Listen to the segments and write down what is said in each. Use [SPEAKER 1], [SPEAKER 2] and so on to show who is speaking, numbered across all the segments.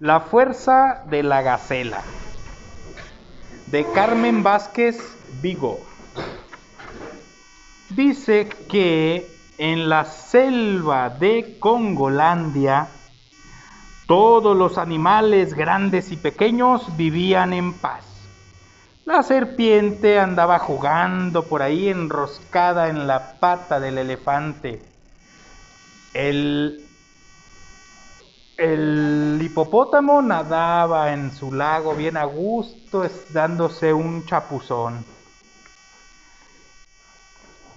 [SPEAKER 1] La fuerza de la gacela. De Carmen Vázquez Vigo. Dice que en la selva de Congolandia todos los animales grandes y pequeños vivían en paz. La serpiente andaba jugando por ahí enroscada en la pata del elefante. El, el hipopótamo nadaba en su lago bien a gusto, dándose un chapuzón.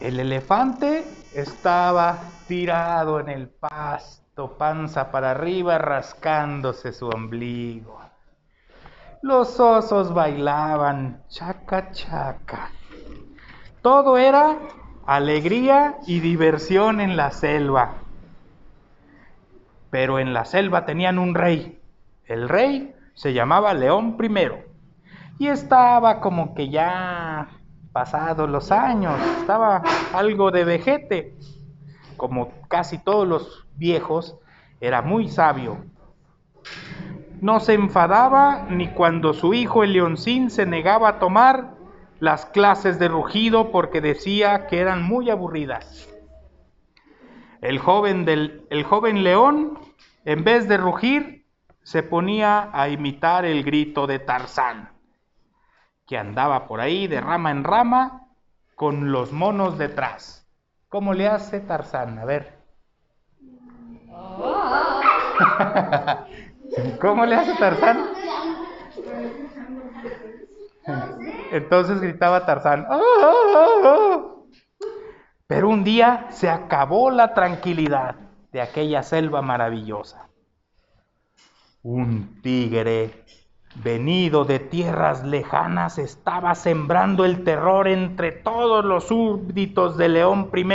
[SPEAKER 1] El elefante estaba tirado en el pasto, panza para arriba, rascándose su ombligo. Los osos bailaban, chaca chaca. Todo era alegría y diversión en la selva. Pero en la selva tenían un rey. El rey se llamaba León I. Y estaba como que ya pasados los años, estaba algo de vejete. Como casi todos los viejos, era muy sabio. No se enfadaba ni cuando su hijo el leoncín se negaba a tomar las clases de rugido porque decía que eran muy aburridas. El joven, del, el joven león, en vez de rugir, se ponía a imitar el grito de Tarzán, que andaba por ahí de rama en rama con los monos detrás. ¿Cómo le hace Tarzán? A ver. ¿Cómo le hace Tarzán? Entonces gritaba Tarzán. ¡Oh, oh, oh, pero un día se acabó la tranquilidad de aquella selva maravillosa. Un tigre venido de tierras lejanas estaba sembrando el terror entre todos los súbditos de León I.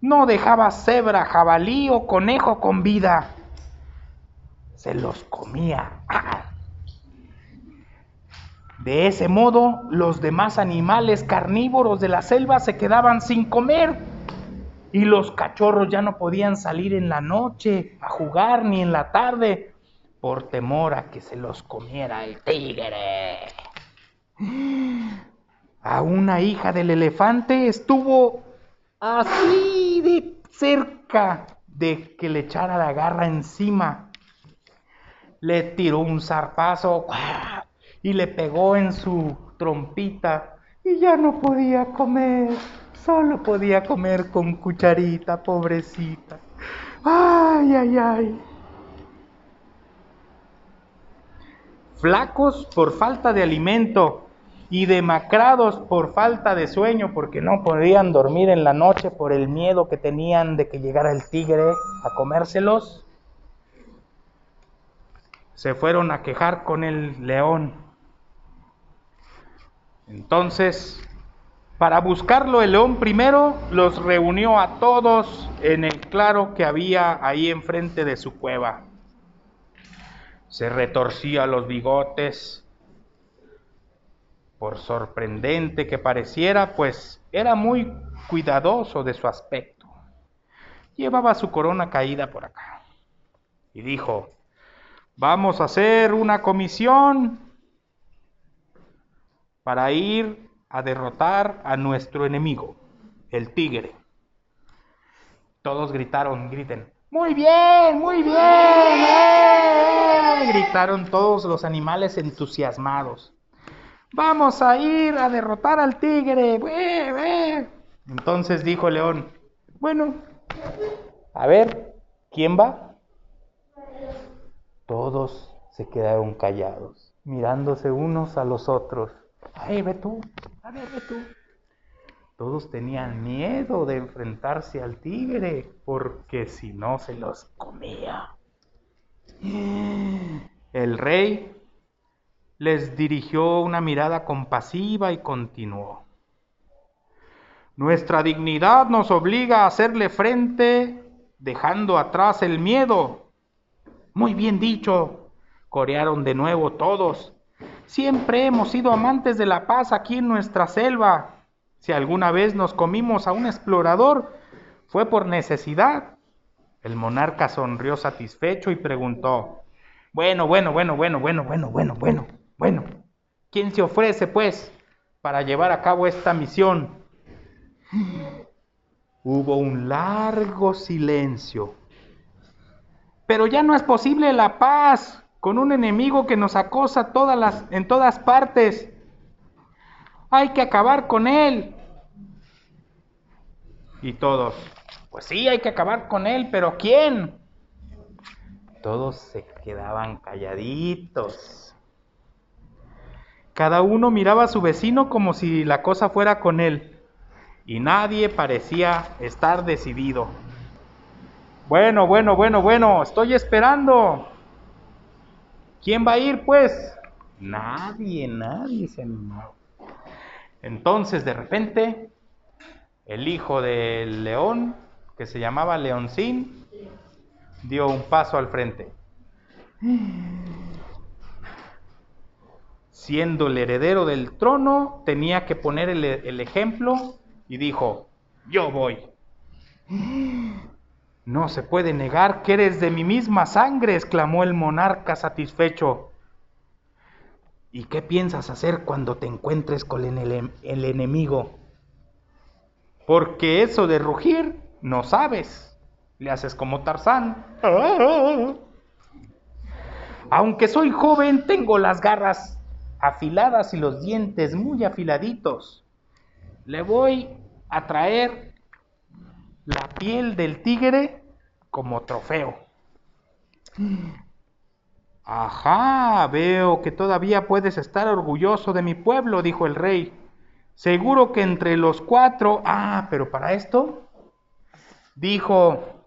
[SPEAKER 1] No dejaba cebra, jabalí o conejo con vida. Se los comía. De ese modo, los demás animales carnívoros de la selva se quedaban sin comer y los cachorros ya no podían salir en la noche a jugar ni en la tarde por temor a que se los comiera el tigre. A una hija del elefante estuvo así de cerca de que le echara la garra encima. Le tiró un zarpazo y le pegó en su trompita y ya no podía comer, solo podía comer con cucharita, pobrecita. Ay, ay, ay. Flacos por falta de alimento y demacrados por falta de sueño porque no podían dormir en la noche por el miedo que tenían de que llegara el tigre a comérselos, se fueron a quejar con el león entonces, para buscarlo, el león primero los reunió a todos en el claro que había ahí enfrente de su cueva. Se retorcía los bigotes, por sorprendente que pareciera, pues era muy cuidadoso de su aspecto. Llevaba su corona caída por acá. Y dijo, vamos a hacer una comisión para ir a derrotar a nuestro enemigo, el tigre. Todos gritaron, griten, muy bien, muy bien, ¡Eh! gritaron todos los animales entusiasmados. Vamos a ir a derrotar al tigre. Entonces dijo león, bueno, a ver, ¿quién va? Todos se quedaron callados, mirándose unos a los otros. Ay, ve tú, a ver, ve tú. Todos tenían miedo de enfrentarse al tigre, porque si no se los comía. El rey les dirigió una mirada compasiva y continuó. Nuestra dignidad nos obliga a hacerle frente dejando atrás el miedo. Muy bien dicho, corearon de nuevo todos. Siempre hemos sido amantes de la paz aquí en nuestra selva. Si alguna vez nos comimos a un explorador, fue por necesidad. El monarca sonrió satisfecho y preguntó, Bueno, bueno, bueno, bueno, bueno, bueno, bueno, bueno, bueno. ¿Quién se ofrece, pues, para llevar a cabo esta misión? Hubo un largo silencio. Pero ya no es posible la paz con un enemigo que nos acosa en todas partes. Hay que acabar con él. Y todos, pues sí, hay que acabar con él, pero ¿quién? Todos se quedaban calladitos. Cada uno miraba a su vecino como si la cosa fuera con él, y nadie parecía estar decidido. Bueno, bueno, bueno, bueno, estoy esperando. ¿Quién va a ir, pues? Nadie, nadie se animó. Entonces, de repente, el hijo del león, que se llamaba Leoncín, dio un paso al frente. Siendo el heredero del trono, tenía que poner el, el ejemplo y dijo, yo voy. No se puede negar que eres de mi misma sangre, exclamó el monarca satisfecho. ¿Y qué piensas hacer cuando te encuentres con el, enemigo? Porque eso de rugir no sabes. Le haces como Tarzán. Aunque soy joven, tengo las garras afiladas y los dientes muy afiladitos. Le voy a traer la piel del tigre como trofeo. Ajá, veo que todavía puedes estar orgulloso de mi pueblo, dijo el rey. Seguro que entre los cuatro... Ah, pero para esto, dijo,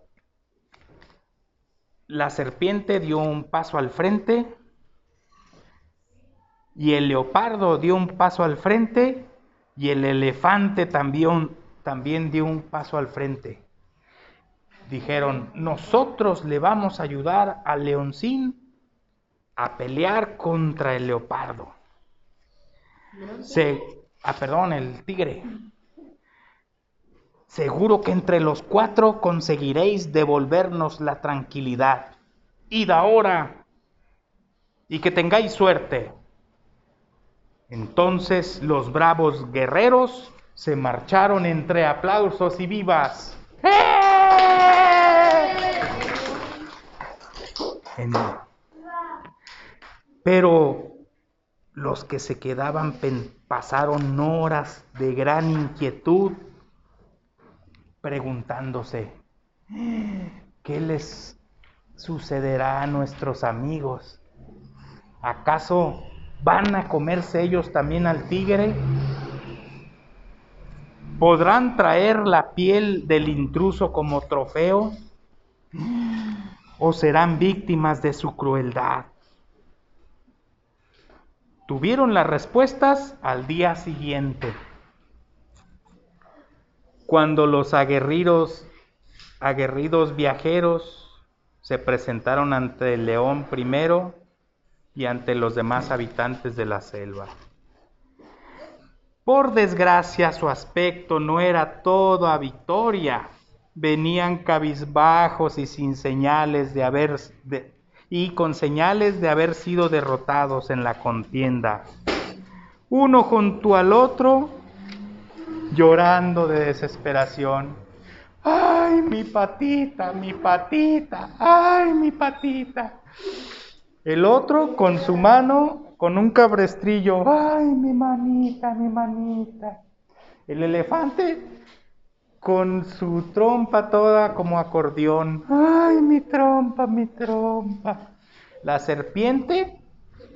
[SPEAKER 1] la serpiente dio un paso al frente y el leopardo dio un paso al frente y el elefante también, también dio un paso al frente. Dijeron, nosotros le vamos a ayudar al leoncín a pelear contra el leopardo. Se, ah, perdón, el tigre. Seguro que entre los cuatro conseguiréis devolvernos la tranquilidad. Id ahora y que tengáis suerte. Entonces los bravos guerreros se marcharon entre aplausos y vivas. Pero los que se quedaban pasaron horas de gran inquietud preguntándose, ¿qué les sucederá a nuestros amigos? ¿Acaso van a comerse ellos también al tigre? ¿Podrán traer la piel del intruso como trofeo? ¿O serán víctimas de su crueldad? Tuvieron las respuestas al día siguiente cuando los aguerridos, aguerridos viajeros se presentaron ante el león primero y ante los demás habitantes de la selva. Por desgracia su aspecto no era todo a victoria. Venían cabizbajos y sin señales de haber y con señales de haber sido derrotados en la contienda. Uno junto al otro llorando de desesperación. ¡Ay, mi patita, mi patita! ¡Ay, mi patita! El otro con su mano, con un cabrestrillo. ¡Ay, mi manita, mi manita! El elefante con su trompa toda como acordeón. ¡Ay, mi trompa, mi trompa! La serpiente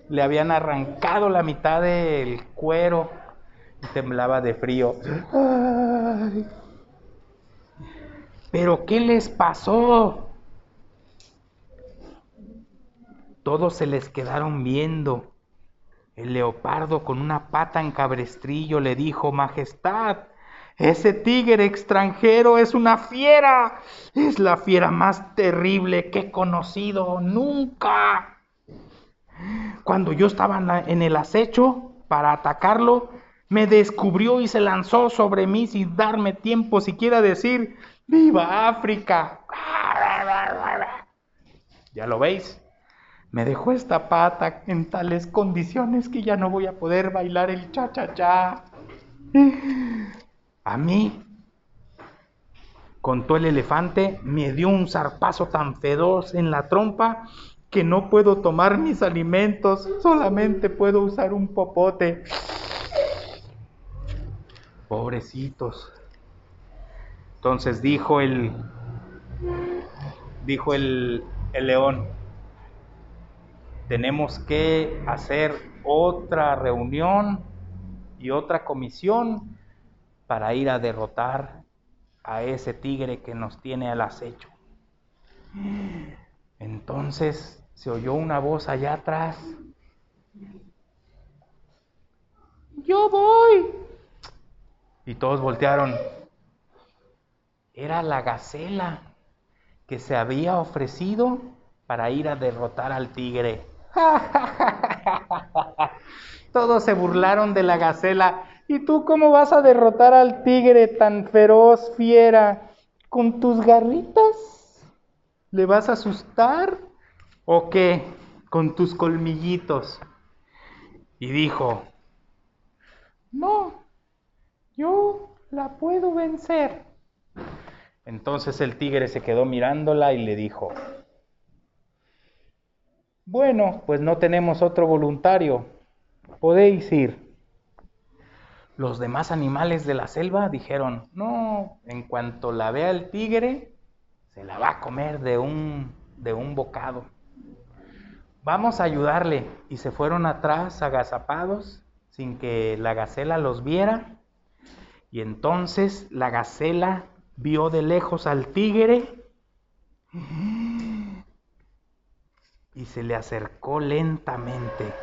[SPEAKER 1] le habían arrancado la mitad del cuero temblaba de frío. Pero ¿qué les pasó? Todos se les quedaron viendo. El leopardo con una pata en cabrestrillo le dijo, Majestad, ese tigre extranjero es una fiera. Es la fiera más terrible que he conocido nunca. Cuando yo estaba en el acecho para atacarlo, me descubrió y se lanzó sobre mí sin darme tiempo siquiera decir, ¡Viva África! ¿Ya lo veis? Me dejó esta pata en tales condiciones que ya no voy a poder bailar el cha-cha-cha. A mí, contó el elefante, me dio un zarpazo tan feroz en la trompa que no puedo tomar mis alimentos, solamente puedo usar un popote. Pobrecitos. Entonces dijo el dijo el, el león, tenemos que hacer otra reunión y otra comisión para ir a derrotar a ese tigre que nos tiene al acecho. Entonces se oyó una voz allá atrás. Yo voy. Y todos voltearon. Era la gacela que se había ofrecido para ir a derrotar al tigre. Todos se burlaron de la gacela. ¿Y tú cómo vas a derrotar al tigre tan feroz, fiera? ¿Con tus garritas? ¿Le vas a asustar? ¿O qué? Con tus colmillitos. Y dijo, no, yo la puedo vencer. Entonces el tigre se quedó mirándola y le dijo, bueno, pues no tenemos otro voluntario, podéis ir. Los demás animales de la selva dijeron, no, en cuanto la vea el tigre, se la va a comer de un, de un bocado. Vamos a ayudarle. Y se fueron atrás agazapados sin que la gacela los viera. Y entonces la gacela vio de lejos al tigre y se le acercó lentamente.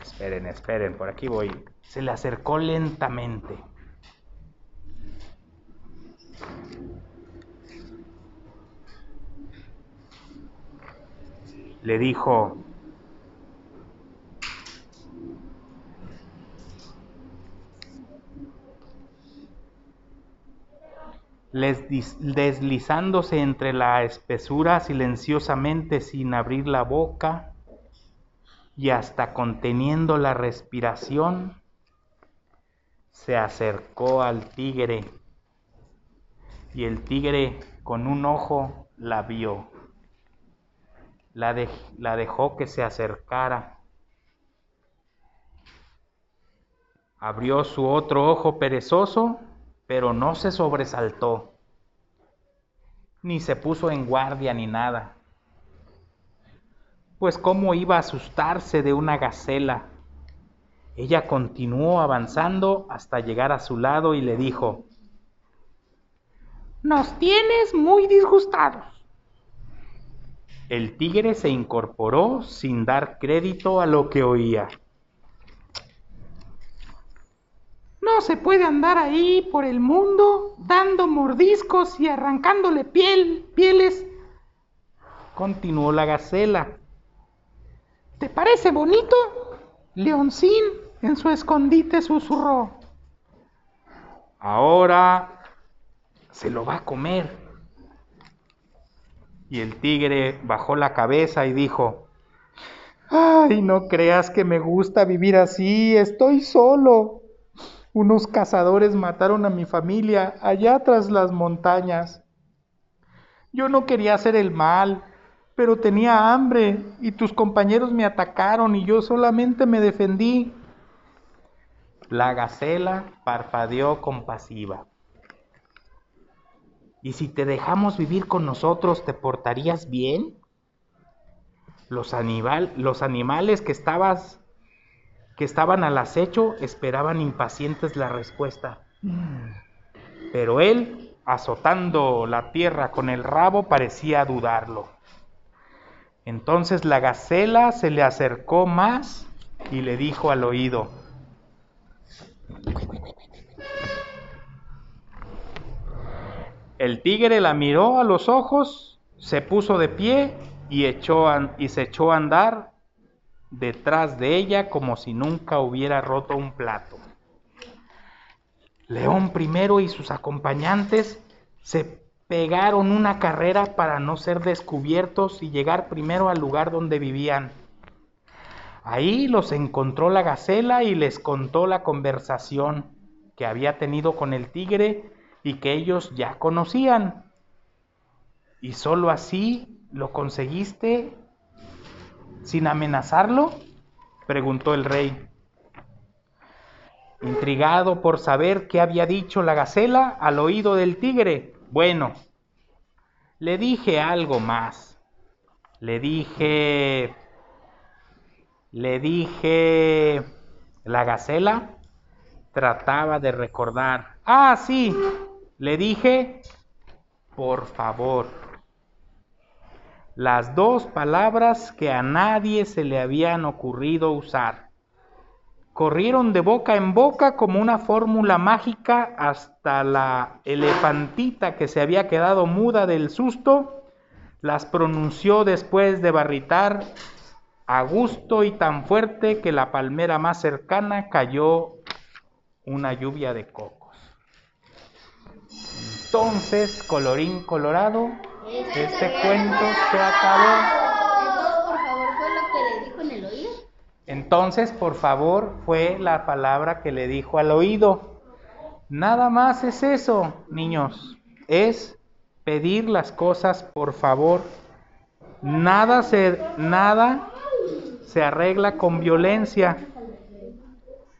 [SPEAKER 1] Esperen, esperen, por aquí voy. Se le acercó lentamente. Le dijo, deslizándose entre la espesura silenciosamente sin abrir la boca y hasta conteniendo la respiración, se acercó al tigre. Y el tigre con un ojo la vio, la, la dejó que se acercara, abrió su otro ojo perezoso pero no se sobresaltó, ni se puso en guardia ni nada. Pues cómo iba a asustarse de una gacela. Ella continuó avanzando hasta llegar a su lado y le dijo, Nos tienes muy disgustados. El tigre se incorporó sin dar crédito a lo que oía. Se puede andar ahí por el mundo dando mordiscos y arrancándole piel, pieles. Continuó la gacela. ¿Te parece bonito? Leoncín en su escondite susurró. Ahora se lo va a comer. Y el tigre bajó la cabeza y dijo, Ay, no creas que me gusta vivir así, estoy solo. Unos cazadores mataron a mi familia allá tras las montañas. Yo no quería hacer el mal, pero tenía hambre y tus compañeros me atacaron y yo solamente me defendí. La gacela parpadeó compasiva. ¿Y si te dejamos vivir con nosotros, te portarías bien? Los, los animales que estabas que estaban al acecho esperaban impacientes la respuesta. Pero él, azotando la tierra con el rabo, parecía dudarlo. Entonces la gacela se le acercó más y le dijo al oído, el tigre la miró a los ojos, se puso de pie y, echó y se echó a andar detrás de ella como si nunca hubiera roto un plato. León primero y sus acompañantes se pegaron una carrera para no ser descubiertos y llegar primero al lugar donde vivían. Ahí los encontró la gacela y les contó la conversación que había tenido con el tigre y que ellos ya conocían. ¿Y sólo así lo conseguiste sin amenazarlo? preguntó el rey. Intrigado por saber qué había dicho la gacela al oído del tigre, bueno, le dije algo más. Le dije, le dije, la gacela trataba de recordar. Ah, sí, le dije, por favor. Las dos palabras que a nadie se le habían ocurrido usar. Corrieron de boca en boca como una fórmula mágica hasta la elefantita que se había quedado muda del susto, las pronunció después de barritar a gusto y tan fuerte que la palmera más cercana cayó una lluvia de cocos. Entonces, colorín colorado, este cuento se acabó. Entonces, por favor, fue la palabra que le dijo al oído. Nada más es eso, niños. Es pedir las cosas por favor. Nada se, nada se arregla con violencia.